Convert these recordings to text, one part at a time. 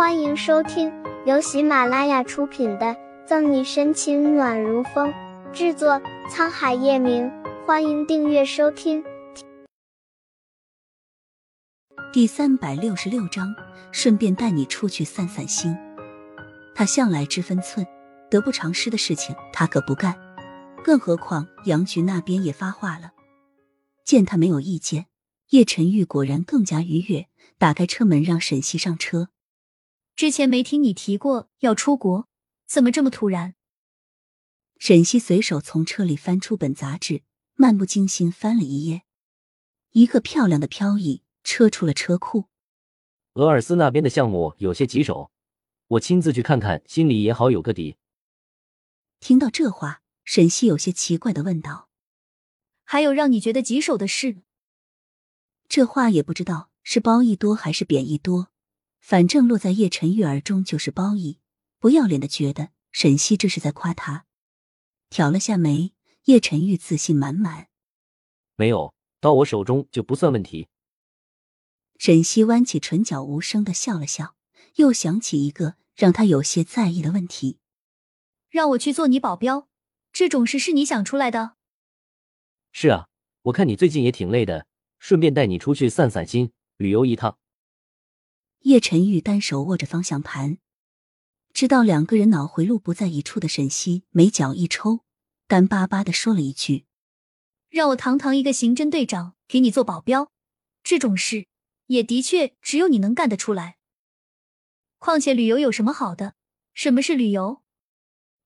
欢迎收听由喜马拉雅出品的《赠你深情暖如风》，制作沧海夜明。欢迎订阅收听。第三百六十六章，顺便带你出去散散心。他向来知分寸，得不偿失的事情他可不干。更何况杨局那边也发话了，见他没有意见，叶晨玉果然更加愉悦，打开车门让沈西上车。之前没听你提过要出国，怎么这么突然？沈西随手从车里翻出本杂志，漫不经心翻了一页，一个漂亮的飘逸车出了车库。俄尔斯那边的项目有些棘手，我亲自去看看，心里也好有个底。听到这话。沈西有些奇怪的问道：“还有让你觉得棘手的事？”这话也不知道是褒义多还是贬义多，反正落在叶晨玉耳中就是褒义。不要脸的觉得沈西这是在夸他，挑了下眉。叶晨玉自信满满：“没有，到我手中就不算问题。”沈西弯起唇角，无声的笑了笑，又想起一个让他有些在意的问题：“让我去做你保镖。”这种事是你想出来的？是啊，我看你最近也挺累的，顺便带你出去散散心，旅游一趟。叶晨玉单手握着方向盘，知道两个人脑回路不在一处的沈西眉角一抽，干巴巴的说了一句：“让我堂堂一个刑侦队长给你做保镖，这种事也的确只有你能干得出来。况且旅游有什么好的？什么是旅游？”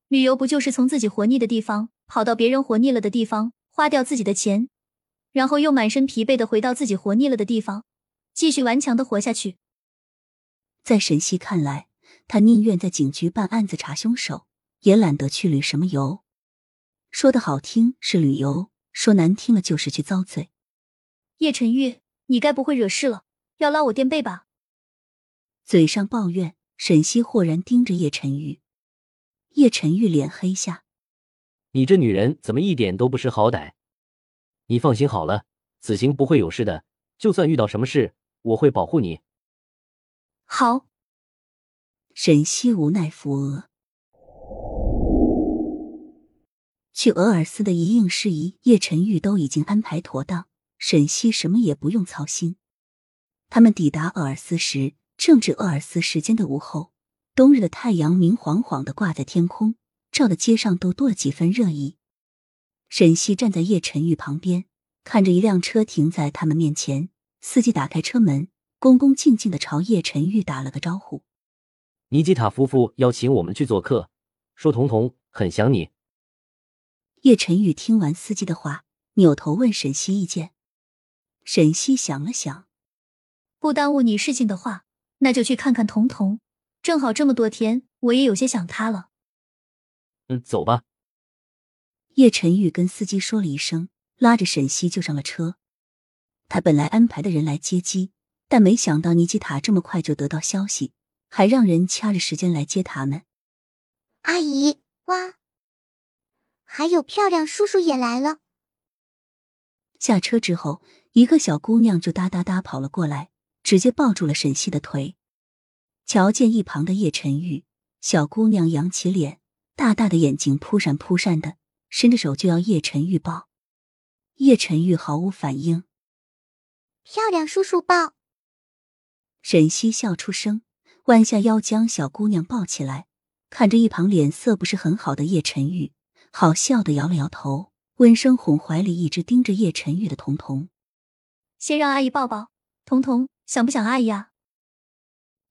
旅游不就是从自己活腻的地方跑到别人活腻了的地方，花掉自己的钱，然后又满身疲惫的回到自己活腻了的地方，继续顽强的活下去？在沈西看来，他宁愿在警局办案子查凶手，也懒得去旅什么游。说的好听是旅游，说难听了就是去遭罪。叶晨玉，你该不会惹事了，要拉我垫背吧？嘴上抱怨，沈西豁然盯着叶晨玉。叶晨玉脸黑下，你这女人怎么一点都不识好歹？你放心好了，此行不会有事的。就算遇到什么事，我会保护你。好。沈西无奈扶额，去俄尔斯的一应事宜，叶晨玉都已经安排妥当，沈西什么也不用操心。他们抵达鄂尔斯时，正值鄂尔斯时间的午后。冬日的太阳明晃晃的挂在天空，照的街上都多了几分热意。沈西站在叶晨玉旁边，看着一辆车停在他们面前，司机打开车门，恭恭敬敬的朝叶晨玉打了个招呼：“尼基塔夫妇邀请我们去做客，说彤彤很想你。”叶晨玉听完司机的话，扭头问沈西意见。沈西想了想，不耽误你事情的话，那就去看看彤彤。正好这么多天，我也有些想他了。嗯，走吧。叶晨玉跟司机说了一声，拉着沈西就上了车。他本来安排的人来接机，但没想到尼基塔这么快就得到消息，还让人掐着时间来接他们。阿姨，哇，还有漂亮叔叔也来了。下车之后，一个小姑娘就哒哒哒跑了过来，直接抱住了沈西的腿。瞧见一旁的叶晨玉，小姑娘扬起脸，大大的眼睛扑闪扑闪的，伸着手就要叶晨玉抱。叶晨玉毫无反应。漂亮叔叔抱。沈西笑出声，弯下腰将小姑娘抱起来，看着一旁脸色不是很好的叶晨玉，好笑的摇了摇头，温声哄怀里一直盯着叶晨玉的彤彤：“先让阿姨抱抱，彤彤想不想阿姨啊？”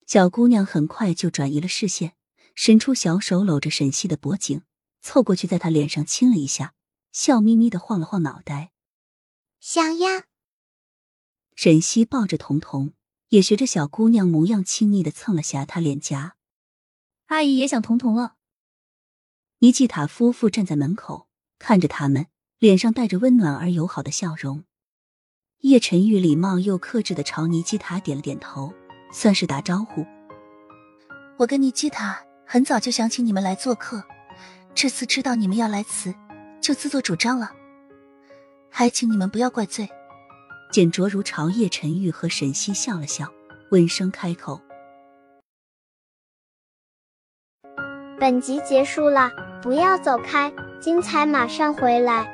小姑娘很快就转移了视线，伸出小手搂着沈西的脖颈，凑过去在她脸上亲了一下，笑眯眯的晃了晃脑袋。想呀。沈西抱着彤彤，也学着小姑娘模样亲昵的蹭了下她脸颊。阿姨也想彤彤了。尼基塔夫妇站在门口看着他们，脸上带着温暖而友好的笑容。叶晨玉礼貌又克制的朝尼基塔点了点头。算是打招呼。我跟尼基塔很早就想请你们来做客，这次知道你们要来此，就自作主张了。还请你们不要怪罪。简卓如朝叶沉玉和沈西笑了笑，温声开口：“本集结束了，不要走开，精彩马上回来。”